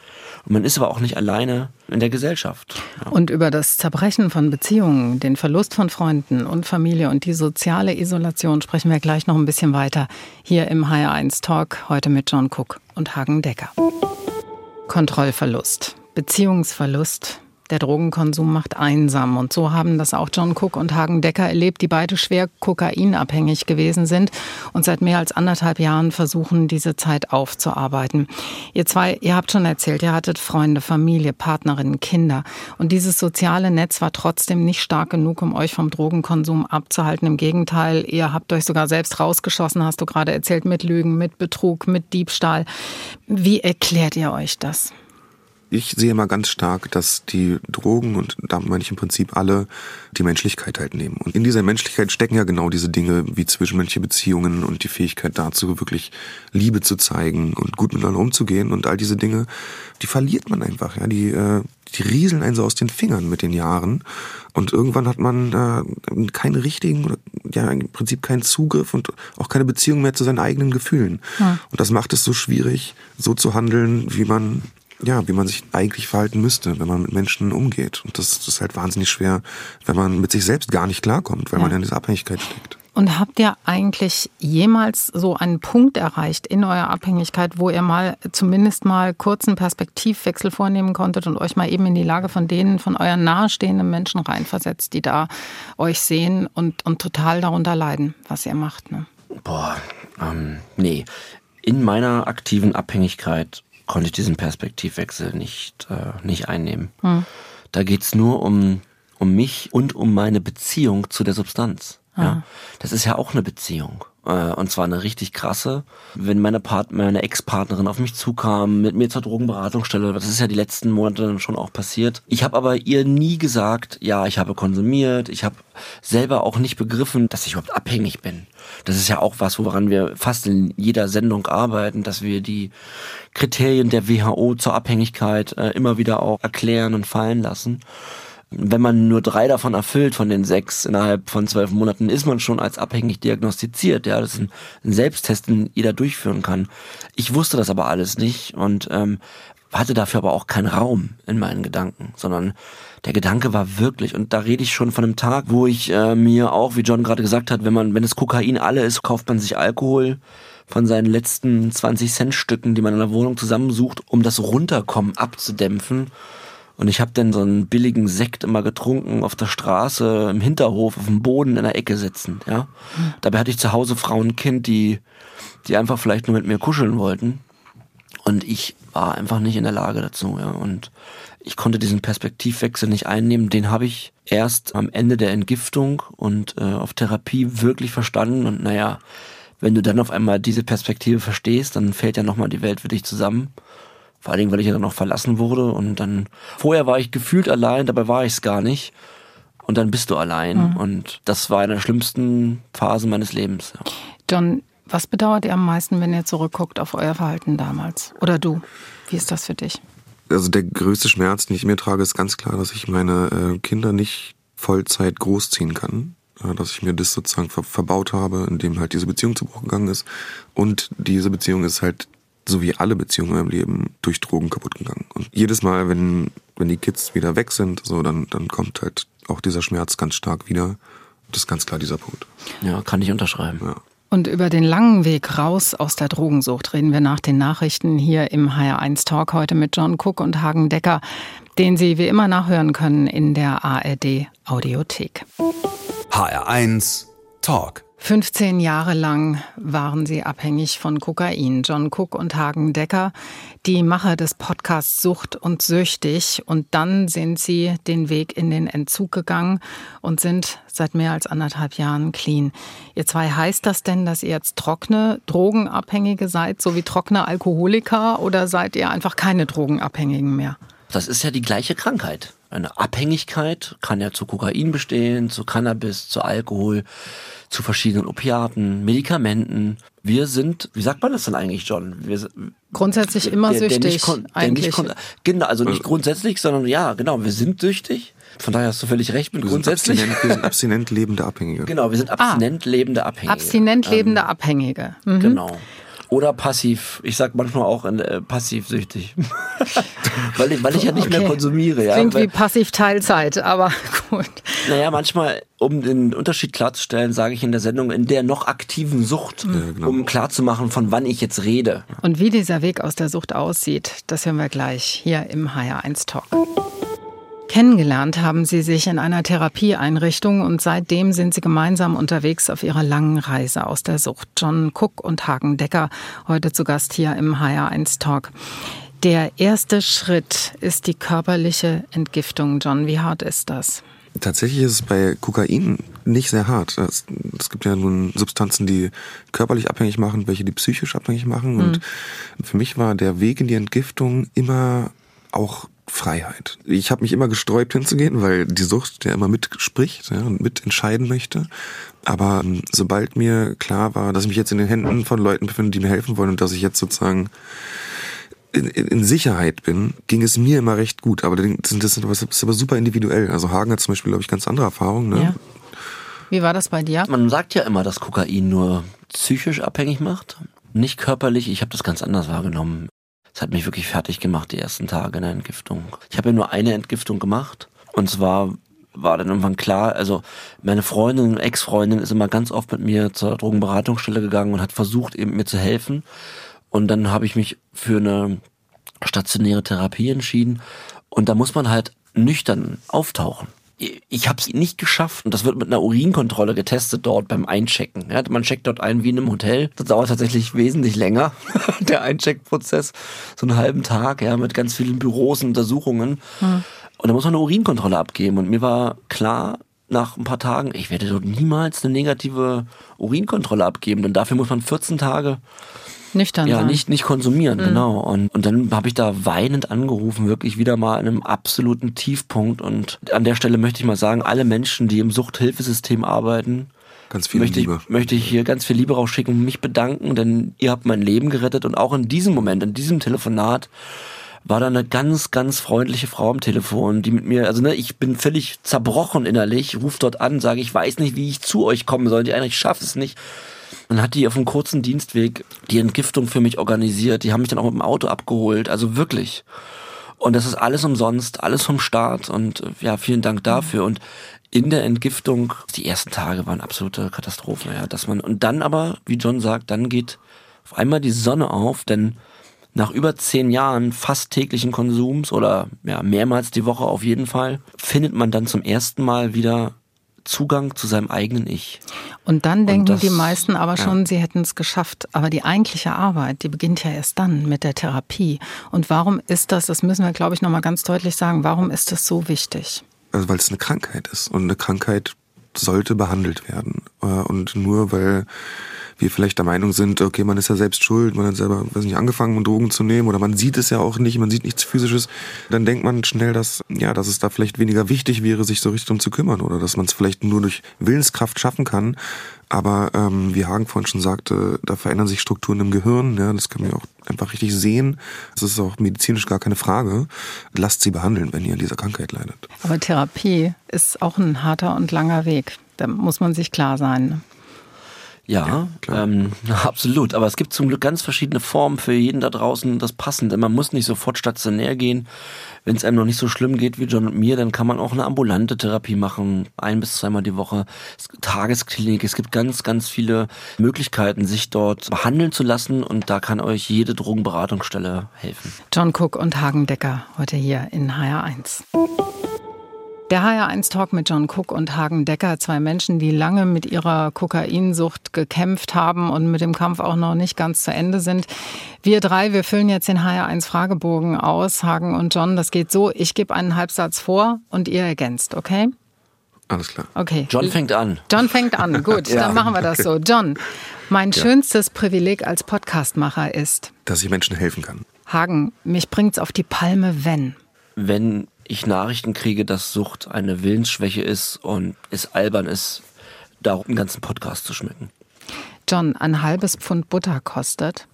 und man ist aber auch nicht alleine in der Gesellschaft. Ja. Und über das Zerbrechen von Beziehungen, den Verlust von Freunden und Familie und die soziale Isolation sprechen wir gleich noch ein bisschen weiter hier im HR1 Talk, heute mit John Cook und Hagen Decker. Kontrollverlust, Beziehungsverlust, der Drogenkonsum macht einsam. Und so haben das auch John Cook und Hagen Decker erlebt, die beide schwer kokainabhängig gewesen sind und seit mehr als anderthalb Jahren versuchen, diese Zeit aufzuarbeiten. Ihr zwei, ihr habt schon erzählt, ihr hattet Freunde, Familie, Partnerinnen, Kinder. Und dieses soziale Netz war trotzdem nicht stark genug, um euch vom Drogenkonsum abzuhalten. Im Gegenteil, ihr habt euch sogar selbst rausgeschossen, hast du gerade erzählt, mit Lügen, mit Betrug, mit Diebstahl. Wie erklärt ihr euch das? Ich sehe mal ganz stark, dass die Drogen, und da meine ich im Prinzip alle, die Menschlichkeit halt nehmen. Und in dieser Menschlichkeit stecken ja genau diese Dinge wie zwischenmenschliche Beziehungen und die Fähigkeit dazu, wirklich Liebe zu zeigen und gut miteinander umzugehen und all diese Dinge, die verliert man einfach, ja, die, äh, die rieseln einen so aus den Fingern mit den Jahren. Und irgendwann hat man äh, keinen richtigen, oder ja, im Prinzip keinen Zugriff und auch keine Beziehung mehr zu seinen eigenen Gefühlen. Ja. Und das macht es so schwierig, so zu handeln, wie man ja, wie man sich eigentlich verhalten müsste, wenn man mit Menschen umgeht. Und das, das ist halt wahnsinnig schwer, wenn man mit sich selbst gar nicht klarkommt, weil ja. man ja in dieser Abhängigkeit steckt. Und habt ihr eigentlich jemals so einen Punkt erreicht in eurer Abhängigkeit, wo ihr mal zumindest mal kurzen Perspektivwechsel vornehmen konntet und euch mal eben in die Lage von denen, von euren nahestehenden Menschen reinversetzt, die da euch sehen und, und total darunter leiden, was ihr macht? Ne? Boah, ähm, nee. In meiner aktiven Abhängigkeit konnte ich diesen Perspektivwechsel nicht, äh, nicht einnehmen. Hm. Da geht's nur um, um mich und um meine Beziehung zu der Substanz. Ja. Das ist ja auch eine Beziehung. Äh, und zwar eine richtig krasse. Wenn meine, meine Ex-Partnerin auf mich zukam, mit mir zur Drogenberatungsstelle, das ist ja die letzten Monate schon auch passiert. Ich habe aber ihr nie gesagt, ja, ich habe konsumiert. Ich habe selber auch nicht begriffen, dass ich überhaupt abhängig bin. Das ist ja auch was, woran wir fast in jeder Sendung arbeiten, dass wir die Kriterien der WHO zur Abhängigkeit äh, immer wieder auch erklären und fallen lassen wenn man nur drei davon erfüllt, von den sechs innerhalb von zwölf Monaten, ist man schon als abhängig diagnostiziert. Ja, das ist ein, Selbsttest, den jeder durchführen kann. Ich wusste das aber alles nicht und ähm, hatte dafür aber auch keinen Raum in meinen Gedanken, sondern der Gedanke war wirklich, und da rede ich schon von einem Tag, wo ich äh, mir auch, wie John gerade gesagt hat, wenn man, wenn es Kokain alle ist, kauft man sich Alkohol von seinen letzten 20 Cent Stücken, die man in der Wohnung zusammensucht, um das Runterkommen abzudämpfen und ich habe dann so einen billigen Sekt immer getrunken auf der Straße, im Hinterhof, auf dem Boden in der Ecke sitzend, ja. Dabei hatte ich zu Hause Frau und Kind, die, die einfach vielleicht nur mit mir kuscheln wollten. Und ich war einfach nicht in der Lage dazu, ja. Und ich konnte diesen Perspektivwechsel nicht einnehmen. Den habe ich erst am Ende der Entgiftung und äh, auf Therapie wirklich verstanden. Und naja, wenn du dann auf einmal diese Perspektive verstehst, dann fällt ja nochmal die Welt für dich zusammen. Vor allen Dingen, weil ich ja dann auch verlassen wurde und dann, vorher war ich gefühlt allein, dabei war ich es gar nicht. Und dann bist du allein. Mhm. Und das war eine der schlimmsten Phasen meines Lebens. Ja. John, was bedauert ihr am meisten, wenn ihr zurückguckt auf euer Verhalten damals? Oder du? Wie ist das für dich? Also der größte Schmerz, den ich mir trage, ist ganz klar, dass ich meine äh, Kinder nicht Vollzeit großziehen kann. dass ich mir das sozusagen verbaut habe, indem halt diese Beziehung zu Bruch gegangen ist. Und diese Beziehung ist halt so wie alle Beziehungen in meinem Leben, durch Drogen kaputt gegangen. Und jedes Mal, wenn, wenn die Kids wieder weg sind, so, dann, dann kommt halt auch dieser Schmerz ganz stark wieder. Das ist ganz klar dieser Punkt. Ja, kann ich unterschreiben. Ja. Und über den langen Weg raus aus der Drogensucht reden wir nach den Nachrichten hier im HR1 Talk heute mit John Cook und Hagen Decker, den Sie wie immer nachhören können in der ARD Audiothek. HR1 Talk. 15 Jahre lang waren sie abhängig von Kokain. John Cook und Hagen Decker, die Macher des Podcasts Sucht und Süchtig. Und dann sind sie den Weg in den Entzug gegangen und sind seit mehr als anderthalb Jahren clean. Ihr zwei, heißt das denn, dass ihr jetzt trockene Drogenabhängige seid, so wie trockene Alkoholiker, oder seid ihr einfach keine Drogenabhängigen mehr? Das ist ja die gleiche Krankheit. Eine Abhängigkeit kann ja zu Kokain bestehen, zu Cannabis, zu Alkohol zu verschiedenen Opiaten, Medikamenten. Wir sind, wie sagt man das denn eigentlich, John? Wir, grundsätzlich immer der, süchtig. Der nicht, eigentlich. Nicht, genau, also nicht grundsätzlich, sondern ja, genau, wir sind süchtig. Von daher hast du völlig recht mit wir grundsätzlich. Sind abstinent, wir sind abstinent lebende Abhängige. Genau, wir sind abstinent ah, lebende Abhängige. Abstinent lebende ähm, Abhängige. Mhm. Genau. Oder passiv. Ich sag manchmal auch äh, passivsüchtig. weil, ich, weil ich ja nicht okay. mehr konsumiere. Ja. Klingt wie passiv Teilzeit, aber gut. Naja, manchmal, um den Unterschied klarzustellen, sage ich in der Sendung, in der noch aktiven Sucht, ja, genau. um klarzumachen, von wann ich jetzt rede. Und wie dieser Weg aus der Sucht aussieht, das hören wir gleich hier im HR1 Talk. Kennengelernt haben sie sich in einer Therapieeinrichtung und seitdem sind sie gemeinsam unterwegs auf ihrer langen Reise aus der Sucht. John Cook und Hagen Decker heute zu Gast hier im HR1 Talk. Der erste Schritt ist die körperliche Entgiftung. John, wie hart ist das? Tatsächlich ist es bei Kokain nicht sehr hart. Es, gibt ja nun Substanzen, die körperlich abhängig machen, welche die psychisch abhängig machen. Und mhm. für mich war der Weg in die Entgiftung immer auch Freiheit. Ich habe mich immer gesträubt hinzugehen, weil die Sucht ja immer mitspricht ja, und mitentscheiden möchte. Aber ähm, sobald mir klar war, dass ich mich jetzt in den Händen von Leuten befinde, die mir helfen wollen und dass ich jetzt sozusagen in, in, Sicherheit bin, ging es mir immer recht gut. Aber das, das ist aber super individuell. Also Hagen hat zum Beispiel, glaube ich, ganz andere Erfahrungen. Ne? Ja. Wie war das bei dir? Man sagt ja immer, dass Kokain nur psychisch abhängig macht, nicht körperlich. Ich habe das ganz anders wahrgenommen. Es hat mich wirklich fertig gemacht, die ersten Tage in der Entgiftung. Ich habe ja nur eine Entgiftung gemacht. Und zwar war dann irgendwann klar, also meine Freundin, Ex-Freundin ist immer ganz oft mit mir zur Drogenberatungsstelle gegangen und hat versucht, eben mir zu helfen. Und dann habe ich mich für eine stationäre Therapie entschieden. Und da muss man halt nüchtern auftauchen. Ich habe es nicht geschafft und das wird mit einer Urinkontrolle getestet dort beim Einchecken. Ja, man checkt dort ein wie in einem Hotel. Das dauert tatsächlich wesentlich länger, der Eincheckprozess. So einen halben Tag, ja, mit ganz vielen Büros und Untersuchungen. Hm. Und da muss man eine Urinkontrolle abgeben. Und mir war klar, nach ein paar Tagen, ich werde dort niemals eine negative Urinkontrolle abgeben, denn dafür muss man 14 Tage Nüchtern ja, sein. nicht, nicht konsumieren, mhm. genau. Und, und dann habe ich da weinend angerufen, wirklich wieder mal an einem absoluten Tiefpunkt. Und an der Stelle möchte ich mal sagen, alle Menschen, die im Suchthilfesystem arbeiten, Ganz viel möchte Liebe. Ich, möchte ich hier ganz viel Liebe rausschicken und mich bedanken, denn ihr habt mein Leben gerettet und auch in diesem Moment, in diesem Telefonat, war da eine ganz, ganz freundliche Frau am Telefon, die mit mir, also ne, ich bin völlig zerbrochen innerlich, ruf dort an, sage, ich weiß nicht, wie ich zu euch kommen soll, die eine, ich schaffe es nicht. Dann hat die auf einem kurzen Dienstweg die Entgiftung für mich organisiert. Die haben mich dann auch mit dem Auto abgeholt. Also wirklich. Und das ist alles umsonst, alles vom Staat. Und äh, ja, vielen Dank dafür. Und in der Entgiftung, die ersten Tage waren absolute Katastrophe, ja, dass man, und dann aber, wie John sagt, dann geht auf einmal die Sonne auf, denn nach über zehn Jahren fast täglichen Konsums oder ja, mehrmals die Woche auf jeden Fall, findet man dann zum ersten Mal wieder Zugang zu seinem eigenen Ich. Und dann denken Und das, die meisten aber schon, ja. sie hätten es geschafft. Aber die eigentliche Arbeit, die beginnt ja erst dann mit der Therapie. Und warum ist das, das müssen wir, glaube ich, nochmal ganz deutlich sagen, warum ist das so wichtig? Also weil es eine Krankheit ist. Und eine Krankheit sollte behandelt werden. Äh, und nur weil wir vielleicht der Meinung sind, okay, man ist ja selbst schuld, man hat selber, weiß nicht, angefangen, Drogen zu nehmen oder man sieht es ja auch nicht, man sieht nichts physisches, dann denkt man schnell, dass, ja, dass es da vielleicht weniger wichtig wäre, sich so richtig um zu kümmern oder dass man es vielleicht nur durch Willenskraft schaffen kann. Aber ähm, wie Hagen vorhin schon sagte, da verändern sich Strukturen im Gehirn, ja, das man ja auch einfach richtig sehen. Das ist auch medizinisch gar keine Frage. Lasst sie behandeln, wenn ihr an dieser Krankheit leidet. Aber Therapie ist auch ein harter und langer Weg. Da muss man sich klar sein. Ja, ja ähm, absolut. Aber es gibt zum Glück ganz verschiedene Formen für jeden da draußen das Passende. Man muss nicht sofort stationär gehen. Wenn es einem noch nicht so schlimm geht wie John und mir, dann kann man auch eine ambulante Therapie machen, ein bis zweimal die Woche. Tagesklinik, es gibt ganz, ganz viele Möglichkeiten, sich dort behandeln zu lassen und da kann euch jede Drogenberatungsstelle helfen. John Cook und Hagen Decker heute hier in HR1. Der HR1-Talk mit John Cook und Hagen Decker, zwei Menschen, die lange mit ihrer Kokainsucht gekämpft haben und mit dem Kampf auch noch nicht ganz zu Ende sind. Wir drei, wir füllen jetzt den HR1-Fragebogen aus, Hagen und John. Das geht so, ich gebe einen Halbsatz vor und ihr ergänzt, okay? Alles klar. Okay. John fängt an. John fängt an, gut, ja. dann machen wir das so. John, mein ja. schönstes Privileg als Podcastmacher ist... Dass ich Menschen helfen kann. Hagen, mich bringt's auf die Palme, wenn... Wenn ich Nachrichten kriege, dass Sucht eine Willensschwäche ist und es albern ist, da einen ganzen Podcast zu schmecken. John, ein halbes Pfund Butter kostet?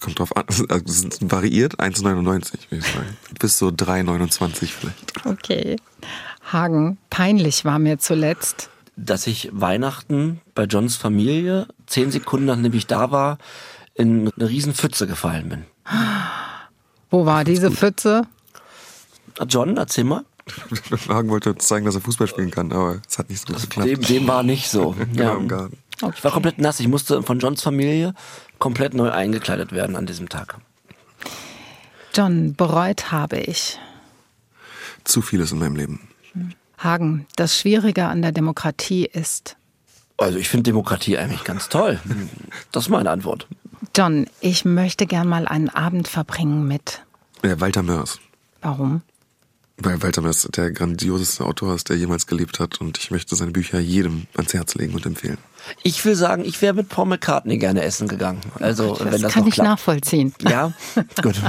Kommt drauf an, also es variiert, 1,99 würde ich sagen. Bis so 3,29 vielleicht. Okay. Hagen, peinlich war mir zuletzt. Dass ich Weihnachten bei Johns Familie, zehn Sekunden nachdem ich da war, in eine riesen Pfütze gefallen bin. Wo war diese Pfütze? John, erzähl mal. Hagen wollte zeigen, dass er Fußball spielen kann, aber es hat nicht so gut geklappt. Dem, dem war nicht so. ja. im Garten. Okay. Ich war komplett nass. Ich musste von Johns Familie komplett neu eingekleidet werden an diesem Tag. John, bereut habe ich. Zu vieles in meinem Leben. Hagen, das Schwierige an der Demokratie ist. Also ich finde Demokratie eigentlich ganz toll. Das ist meine Antwort. John, ich möchte gern mal einen Abend verbringen mit. Ja, Walter Mörs. Warum? Weil Walter Mörs der grandioseste Autor ist, der jemals gelebt hat und ich möchte seine Bücher jedem ans Herz legen und empfehlen. Ich will sagen, ich wäre mit Paul McCartney gerne essen gegangen. Also, das wenn das kann ich klappt. nachvollziehen. Ja, gut.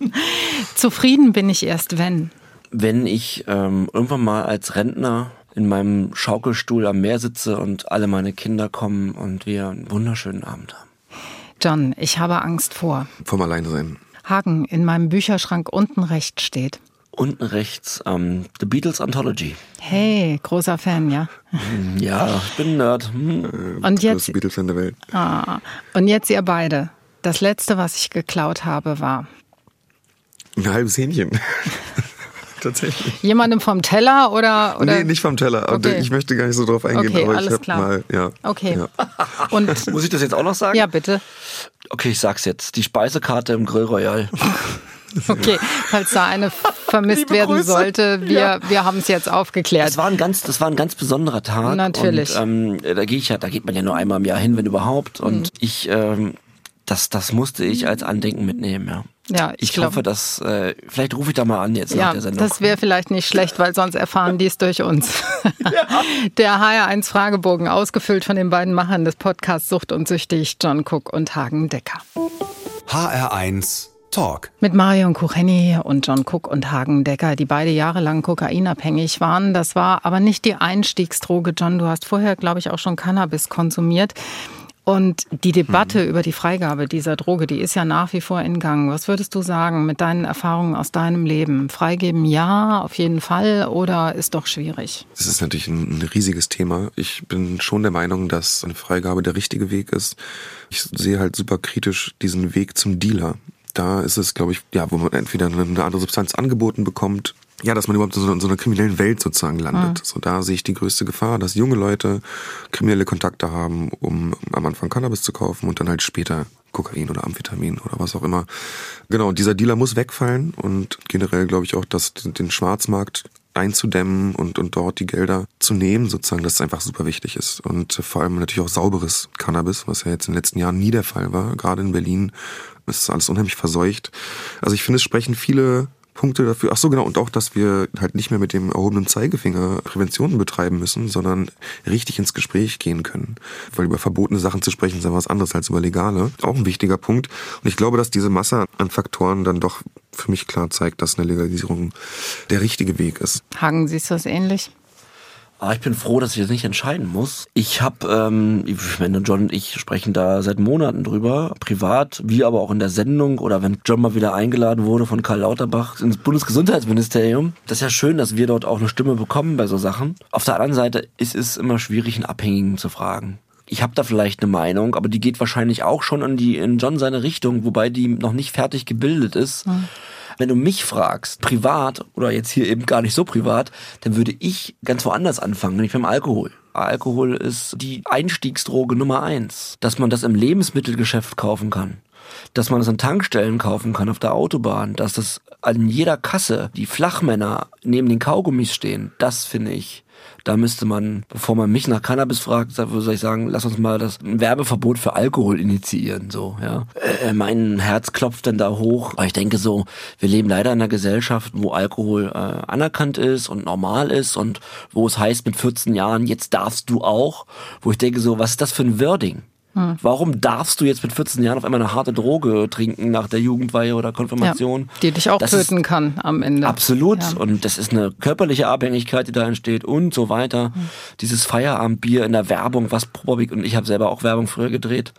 Zufrieden bin ich erst, wenn. Wenn ich ähm, irgendwann mal als Rentner in meinem Schaukelstuhl am Meer sitze und alle meine Kinder kommen und wir einen wunderschönen Abend haben. John, ich habe Angst vor. Vom Alleinsein. Hagen in meinem Bücherschrank unten rechts steht. Unten rechts ähm, The Beatles Anthology. Hey, großer Fan, ja? Hm, ja, ich bin ein Nerd. Hm. Und jetzt Beatles-Fan der Welt. Ah, und jetzt ihr beide. Das letzte, was ich geklaut habe, war ein halbes Hähnchen. Tatsächlich. Jemandem vom Teller oder, oder? Nee, nicht vom Teller. Okay. Ich möchte gar nicht so drauf eingehen, okay, aber alles ich habe klar. mal, ja. Okay. Ja. Und Muss ich das jetzt auch noch sagen? Ja, bitte. Okay, ich sag's jetzt. Die Speisekarte im Grill Royal. Okay, falls da eine vermisst werden sollte, wir, Ja. wir haben es jetzt aufgeklärt. Das war ein ganz, das war ein ganz besonderer Tag. Natürlich. Und, ähm, da gehe ich ja, da geht man ja nur einmal im Jahr hin, wenn überhaupt. Mhm. Und ich, ähm, das, das musste ich als Andenken mitnehmen, ja. Ja, ich Ich, glaub- hoffe, dass, äh, vielleicht rufe ich da mal an jetzt nach Ja, der Sendung. das wäre vielleicht nicht schlecht, weil sonst erfahren die es durch uns. Der HR1 Fragebogen, ausgefüllt von den beiden Machern des Podcasts Sucht und Süchtig, John Cook und Hagen Decker. HR1 Talk. Mit Marion Kucheni und John Cook und Hagen Decker, die beide jahrelang kokainabhängig waren. Das war aber nicht die Einstiegsdroge. John, du hast vorher, glaube ich, auch schon Cannabis konsumiert. Und die Debatte über die Freigabe dieser Droge, die ist ja nach wie vor in Gang. Was würdest du sagen mit deinen Erfahrungen aus deinem Leben? Freigeben ja, auf jeden Fall, oder ist doch schwierig? Das ist natürlich ein, ein riesiges Thema. Ich bin schon der Meinung, dass eine Freigabe der richtige Weg ist. Ich sehe halt super kritisch diesen Weg zum Dealer. Da ist es, glaube ich, ja, wo man entweder eine andere Substanz angeboten bekommt, ja, dass man überhaupt in so, in so einer kriminellen Welt sozusagen landet. So da sehe ich die größte Gefahr, dass junge Leute kriminelle Kontakte haben, um am Anfang Cannabis zu kaufen und dann halt später Kokain oder Amphetamin oder was auch immer. Genau, und dieser Dealer muss wegfallen und generell glaube ich auch, dass den Schwarzmarkt einzudämmen und, und dort die Gelder zu nehmen, sozusagen, dass es einfach super wichtig ist. Und vor allem natürlich auch sauberes Cannabis, was ja jetzt in den letzten Jahren nie der Fall war. Gerade in Berlin ist alles unheimlich verseucht. Also ich finde, es sprechen viele Punkte dafür. Ach so, genau. Und auch, dass wir halt nicht mehr mit dem erhobenen Zeigefinger Präventionen betreiben müssen, sondern richtig ins Gespräch gehen können. Weil über verbotene Sachen zu sprechen ist ja was anderes als über legale. Auch ein wichtiger Punkt. Und ich glaube, dass diese Masse an Faktoren dann doch für mich klar zeigt, dass eine Legalisierung der richtige Weg ist. Hagen, siehst du das ähnlich? Aber ich bin froh, dass ich das nicht entscheiden muss. Ich habe, ähm, ich meine, John und ich sprechen da seit Monaten drüber, privat, wie aber auch in der Sendung oder wenn John mal wieder eingeladen wurde von Karl Lauterbach ins Bundesgesundheitsministerium. Das ist ja schön, dass wir dort auch eine Stimme bekommen bei so Sachen. Auf der anderen Seite ist es immer schwierig, einen Abhängigen zu fragen. Ich habe da vielleicht eine Meinung, aber die geht wahrscheinlich auch schon in die in John seine Richtung, wobei die noch nicht fertig gebildet ist. Wenn du mich fragst, privat oder jetzt hier eben gar nicht so privat, dann würde ich ganz woanders anfangen, nämlich beim Alkohol. Alkohol ist die Einstiegsdroge Nummer eins. Dass man das im Lebensmittelgeschäft kaufen kann. Dass man das an Tankstellen kaufen kann auf der Autobahn. Dass das an jeder Kasse die Flachmänner neben den Kaugummis stehen. Das finde ich da müsste man, bevor man mich nach Cannabis fragt, soll ich sagen, lass uns mal das Werbeverbot für Alkohol initiieren, so, ja. Äh, mein Herz klopft dann da hoch. Aber ich denke so, wir leben leider in einer Gesellschaft, wo Alkohol äh, anerkannt ist und normal ist und wo es heißt mit 14 Jahren, jetzt darfst du auch. Wo ich denke so, was ist das für ein Wording? Warum darfst du jetzt mit 14 Jahren auf einmal eine harte Droge trinken nach der Jugendweihe oder Konfirmation? die dich auch Das töten kann am Ende. Absolut. Ja. Und das ist eine körperliche Abhängigkeit, die da entsteht und so weiter. Dieses Feierabendbier in der Werbung, was Probik und ich habe selber auch Werbung früher gedreht.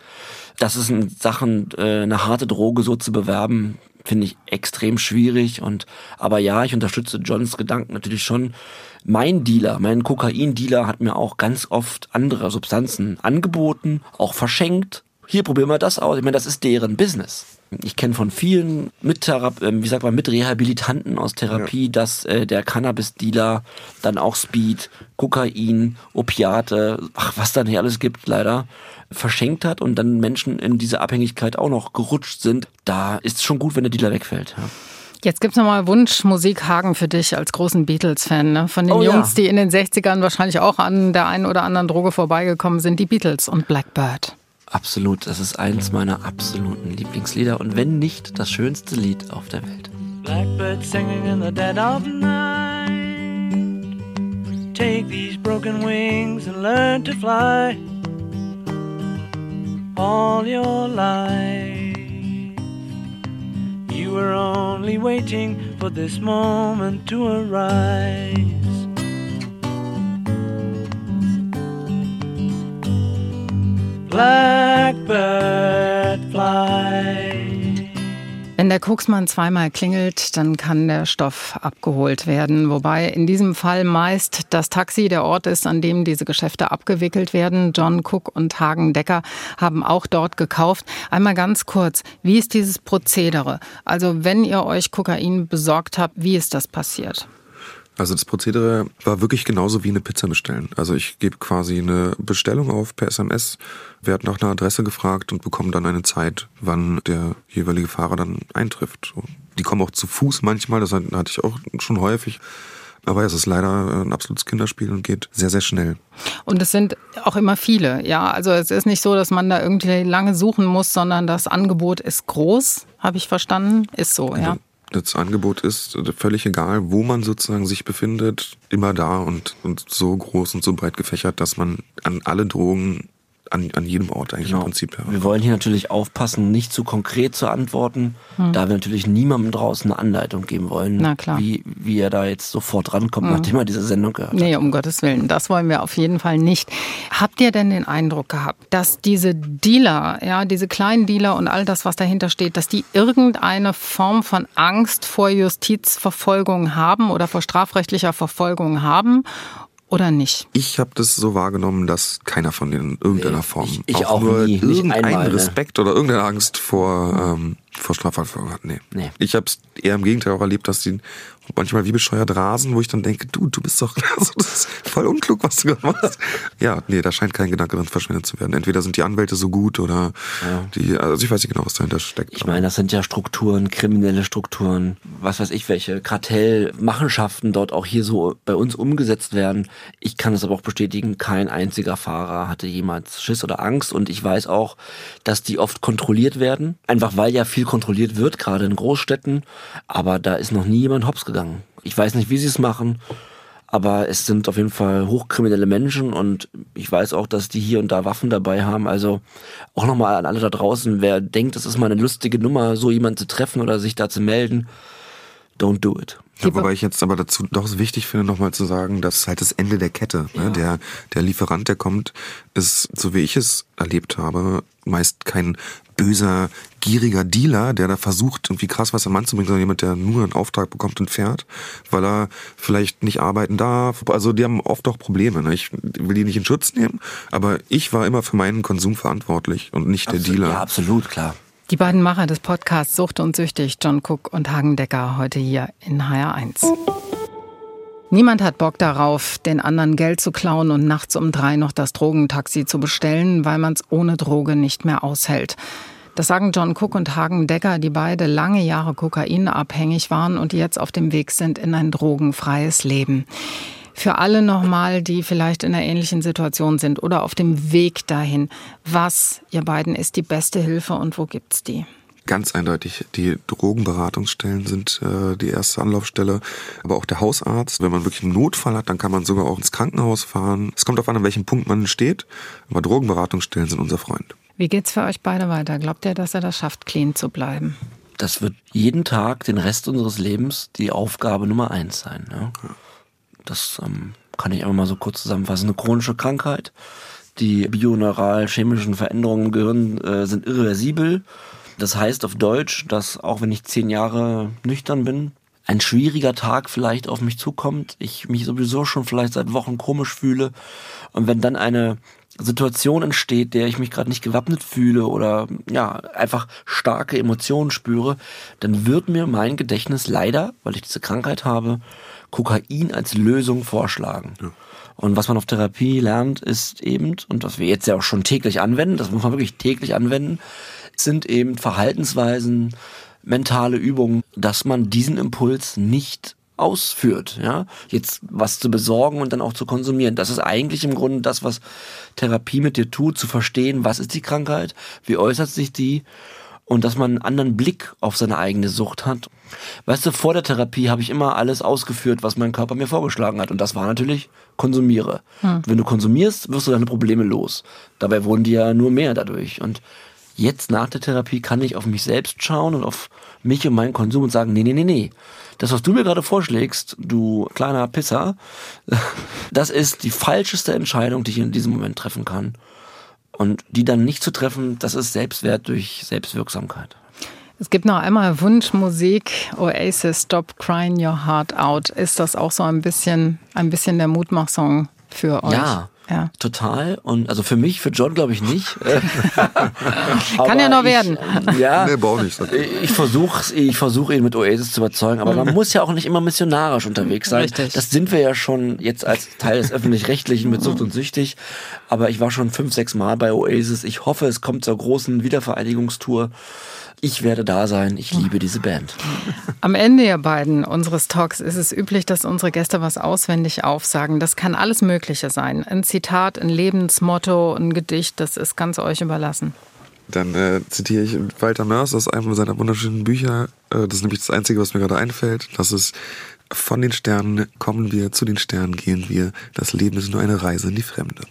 Das ist in Sachen äh, eine harte Droge so zu bewerben, finde ich extrem schwierig. Und aber ja, ich unterstütze Johns Gedanken natürlich schon. Mein Dealer, mein Kokain-Dealer hat mir auch ganz oft andere Substanzen angeboten, auch verschenkt. Hier probieren wir das aus. Ich meine, das ist deren Business. Ich kenne von vielen Mitthera- ähm, wie sagt man, Mitrehabilitanten aus Therapie, dass äh, der Cannabis-Dealer dann auch Speed, Kokain, Opiate, ach, was da nicht alles gibt, leider, verschenkt hat und dann Menschen in diese Abhängigkeit auch noch gerutscht sind. Da ist es schon gut, wenn der Dealer wegfällt. Ja. Jetzt gibt's nochmal Wunschmusik Hagen für dich als großen Beatles-Fan. Ne? Von den Oh ja. Jungs, die in den 60ern wahrscheinlich auch an der einen oder anderen Droge vorbeigekommen sind, die Beatles und Blackbird. Absolut, das ist eins meiner absoluten Lieblingslieder und wenn nicht das schönste Lied auf der Welt. Blackbird singing in the dead of night. Take these broken wings and learn to fly. All your life, you were only waiting for this moment to arise. Blackbird fly. Wenn der Koksmann zweimal klingelt, dann kann der Stoff abgeholt werden. Wobei in diesem Fall meist das Taxi der Ort ist, an dem diese Geschäfte abgewickelt werden. John Cook und Hagen Decker haben auch dort gekauft. Einmal ganz kurz, wie ist dieses Prozedere? Also wenn ihr euch Kokain besorgt habt, wie ist das passiert? Also das Prozedere war wirklich genauso wie eine Pizza bestellen. Also ich gebe quasi eine Bestellung auf per SMS, werde nach einer Adresse gefragt und bekomme dann eine Zeit, wann der jeweilige Fahrer dann eintrifft. Die kommen auch zu Fuß manchmal, das hatte ich auch schon häufig. Aber es ist leider ein absolutes Kinderspiel und geht sehr, sehr schnell. Und es sind auch immer viele, ja. Also es ist nicht so, dass man da irgendwie lange suchen muss, sondern das Angebot ist groß, habe ich verstanden. Ist so, ja. Das Angebot ist völlig egal, wo man sozusagen sich befindet, immer da und, und so groß und so breit gefächert, dass man an alle Drogen an, an jedem Ort eigentlich Genau. im Prinzip. Ja. Wir wollen hier natürlich aufpassen, nicht zu konkret zu antworten, da wir natürlich niemandem draußen eine Anleitung geben wollen, Hm. Na klar. Hm. Wie, wie er da jetzt sofort rankommt, nachdem er diese Sendung gehört hat. Nee, um Gottes Willen, das wollen wir auf jeden Fall nicht. Habt ihr denn den Eindruck gehabt, dass diese Dealer, ja, diese kleinen Dealer und all das, was dahinter steht, dass die irgendeine Form von Angst vor Justizverfolgung haben oder vor strafrechtlicher Verfolgung haben oder nicht? Ich habe das so wahrgenommen, dass keiner von denen in irgendeiner Nee, Form ich- ich auch nur nie, nicht irgendeinen einmal, ne? Respekt oder irgendeine Angst vor, ähm, vor Strafverfolgung hat. Nee. Nee. Ich habe es eher im Gegenteil auch erlebt, dass die manchmal wie bescheuert rasen, wo ich dann denke, du, du bist doch also das ist voll unklug, was du gerade machst. ja, nee, da scheint kein Gedanke drin verschwendet zu werden. Entweder sind die Anwälte so gut oder die, also ich weiß nicht genau, was dahinter steckt. Ich meine, das sind ja Strukturen, kriminelle Strukturen, was weiß ich welche, Kartellmachenschaften dort auch hier so bei uns umgesetzt werden. Ich kann es aber auch bestätigen, kein einziger Fahrer hatte jemals Schiss oder Angst und ich weiß auch, dass die oft kontrolliert werden, einfach weil ja viel kontrolliert wird, gerade in Großstädten, aber da ist noch nie jemand hops gegangen. Ich weiß nicht, wie sie es machen. Aber es sind auf jeden Fall hochkriminelle Menschen und ich weiß auch, dass die hier und da Waffen dabei haben. Also auch nochmal an alle da draußen, wer denkt, es ist mal eine lustige Nummer, so jemanden zu treffen oder sich da zu melden, don't do it. Ja, wobei ich jetzt aber dazu doch es wichtig finde, nochmal zu sagen, dass halt das Ende der Kette, ne? der, der Lieferant, der kommt, ist, so wie ich es erlebt habe, meist kein böser, gieriger Dealer, der da versucht, irgendwie krass was am Mann zu bringen, sondern jemand, der nur einen Auftrag bekommt und fährt, weil er vielleicht nicht arbeiten darf. Also die haben oft auch Probleme. Ne? Ich will die nicht in Schutz nehmen, aber ich war immer für meinen Konsum verantwortlich und nicht der Dealer. Ja, absolut, klar. Die beiden Macher des Podcasts Sucht und Süchtig, John Cook und Hagen Decker, heute hier in HR1. Niemand hat Bock darauf, den anderen Geld zu klauen und nachts um drei noch das Drogentaxi zu bestellen, weil man es ohne Droge nicht mehr aushält. Das sagen John Cook und Hagen Decker, die beide lange Jahre kokainabhängig waren und jetzt auf dem Weg sind in ein drogenfreies Leben. Für alle nochmal, die vielleicht in einer ähnlichen Situation sind oder auf dem Weg dahin. Was, ihr beiden, ist die beste Hilfe und wo gibt's die? Ganz eindeutig, die Drogenberatungsstellen sind äh, die erste Anlaufstelle, aber auch der Hausarzt. Wenn man wirklich einen Notfall hat, dann kann man sogar auch ins Krankenhaus fahren. Es kommt auf an, an welchem Punkt man steht, aber Drogenberatungsstellen sind unser Freund. Wie geht's für euch beide weiter? Glaubt ihr, dass er das schafft, clean zu bleiben? Das wird jeden Tag, den Rest unseres Lebens, die Aufgabe Nummer eins sein. Ne? Das ähm, kann ich einfach mal so kurz zusammenfassen. Eine chronische Krankheit. Die bioneural-chemischen Veränderungen im Gehirn äh, sind irreversibel. Das heißt auf Deutsch, dass auch wenn ich zehn Jahre nüchtern bin, ein schwieriger Tag vielleicht auf mich zukommt, ich mich sowieso schon vielleicht seit Wochen komisch fühle und wenn dann eine Situation entsteht, der ich mich gerade nicht gewappnet fühle oder ja, einfach starke Emotionen spüre, dann wird mir mein Gedächtnis leider, weil ich diese Krankheit habe, Kokain als Lösung vorschlagen. Und was man auf Therapie lernt, ist eben, und was wir jetzt ja auch schon täglich anwenden, das muss man wirklich täglich anwenden, sind eben Verhaltensweisen, mentale Übungen, dass man diesen Impuls nicht ausführt, ja, jetzt was zu besorgen und dann auch zu konsumieren. Das ist eigentlich im Grunde das, was Therapie mit dir tut, zu verstehen, was ist die Krankheit, wie äußert sich die und dass man einen anderen Blick auf seine eigene Sucht hat. Weißt du, vor der Therapie habe ich immer alles ausgeführt, was mein Körper mir vorgeschlagen hat und das war natürlich konsumiere. Wenn du konsumierst, wirst du deine Probleme los. Dabei wurden die ja nur mehr dadurch und Jetzt nach der Therapie kann ich auf mich selbst schauen und auf mich und meinen Konsum und sagen, nee, nee, nee, nee. Das, was du mir gerade vorschlägst, du kleiner Pisser, das ist die falscheste Entscheidung, die ich in diesem Moment treffen kann. Und die dann nicht zu treffen, das ist Selbstwert durch Selbstwirksamkeit. Es gibt noch einmal Wunschmusik, Oasis, Stop Crying Your Heart Out. Ist das auch so ein bisschen, ein bisschen der Mutmachsong für euch? Ja, Ja. total. Und also für mich, für John glaube ich nicht. Kann ja noch werden. Ich, ja, Nee, brauch nicht. Ich versuche ich versuch ihn mit Oasis zu überzeugen, aber man muss ja auch nicht immer missionarisch unterwegs sein. Richtig. Das sind wir ja schon jetzt als Teil des Öffentlich-Rechtlichen mit Sucht und Süchtig. Aber ich war schon fünf, sechs Mal bei Oasis. Ich hoffe, es kommt zur großen Wiedervereinigungstour. Ich werde da sein. Ich liebe diese Band. Am Ende, ihr beiden, unseres Talks ist es üblich, dass unsere Gäste was auswendig aufsagen. Das kann alles Mögliche sein. Ein Zitat, ein Lebensmotto, ein Gedicht, das ist ganz euch überlassen. Dann äh, zitiere ich Walter Mörs aus einem seiner wunderschönen Bücher. Äh, das ist nämlich das Einzige, was mir gerade einfällt. Das ist von den Sternen kommen wir, zu den Sternen gehen wir. Das Leben ist nur eine Reise in die Fremde.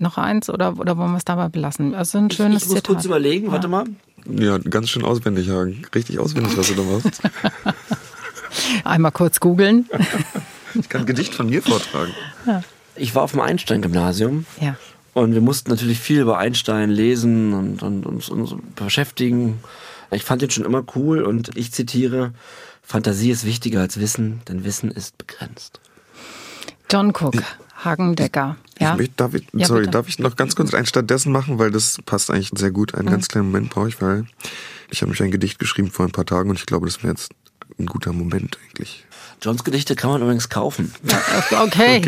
Noch eins oder, oder wollen wir es dabei belassen? Also ein schönes ich muss Zitat. kurz überlegen, Ja. warte mal. Ja, ganz schön auswendig, Hagen. Richtig auswendig, was du da machst. Einmal kurz googeln. Ich kann ein Gedicht von mir vortragen. Ich war auf dem Einstein-Gymnasium Ja. und wir mussten natürlich viel über Einstein lesen und, und uns, uns beschäftigen. Ich fand ihn schon immer cool und ich zitiere, Fantasie ist wichtiger als Wissen, denn Wissen ist begrenzt. John Cook, Hagendecker. Ja? Ich möchte, darf, ich, Ja, sorry, bitte. darf ich noch ganz kurz einen stattdessen machen, weil das passt eigentlich sehr gut. Einen ganz kleinen Moment brauche ich, weil ich habe mich ein Gedicht geschrieben vor ein paar Tagen und ich glaube, das wäre jetzt ein guter Moment eigentlich. Johns Gedichte kann man übrigens kaufen. Okay.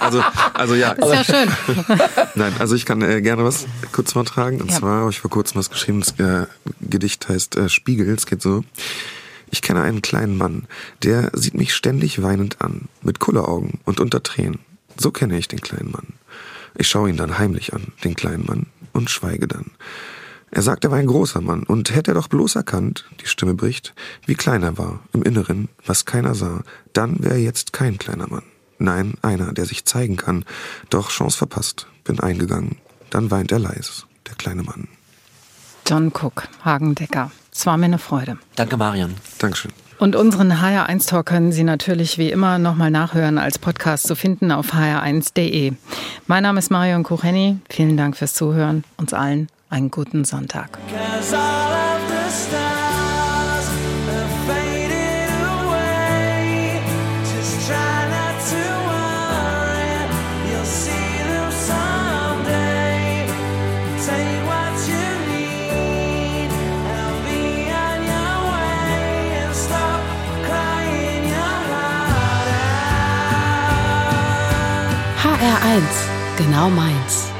Also, also ja, Ist ja schön. nein, also ich kann äh, gerne was kurz vortragen. Und Ja. zwar habe ich vor kurzem was geschrieben. Das äh, Gedicht heißt äh, Spiegel. Es geht so. Ich kenne einen kleinen Mann, der sieht mich ständig weinend an, mit Kulleraugen und unter Tränen. So kenne ich den kleinen Mann. Ich schaue ihn dann heimlich an, den kleinen Mann, und schweige dann. Er sagt, er war ein großer Mann, und hätte er doch bloß erkannt, die Stimme bricht, wie klein er war, im Inneren, was keiner sah, dann wäre er jetzt kein kleiner Mann. Nein, einer, der sich zeigen kann. Doch Chance verpasst, bin eingegangen. Dann weint er leis, der kleine Mann. John Cook, Hagendecker. Es war mir eine Freude. Danke, Marion. Dankeschön. Und unseren HR1 Talk können Sie natürlich wie immer nochmal nachhören als Podcast zu finden auf hr1.de. Mein Name ist Marion Kucheni. Vielen Dank fürs Zuhören. Uns allen einen guten Sonntag. HR1, genau meins.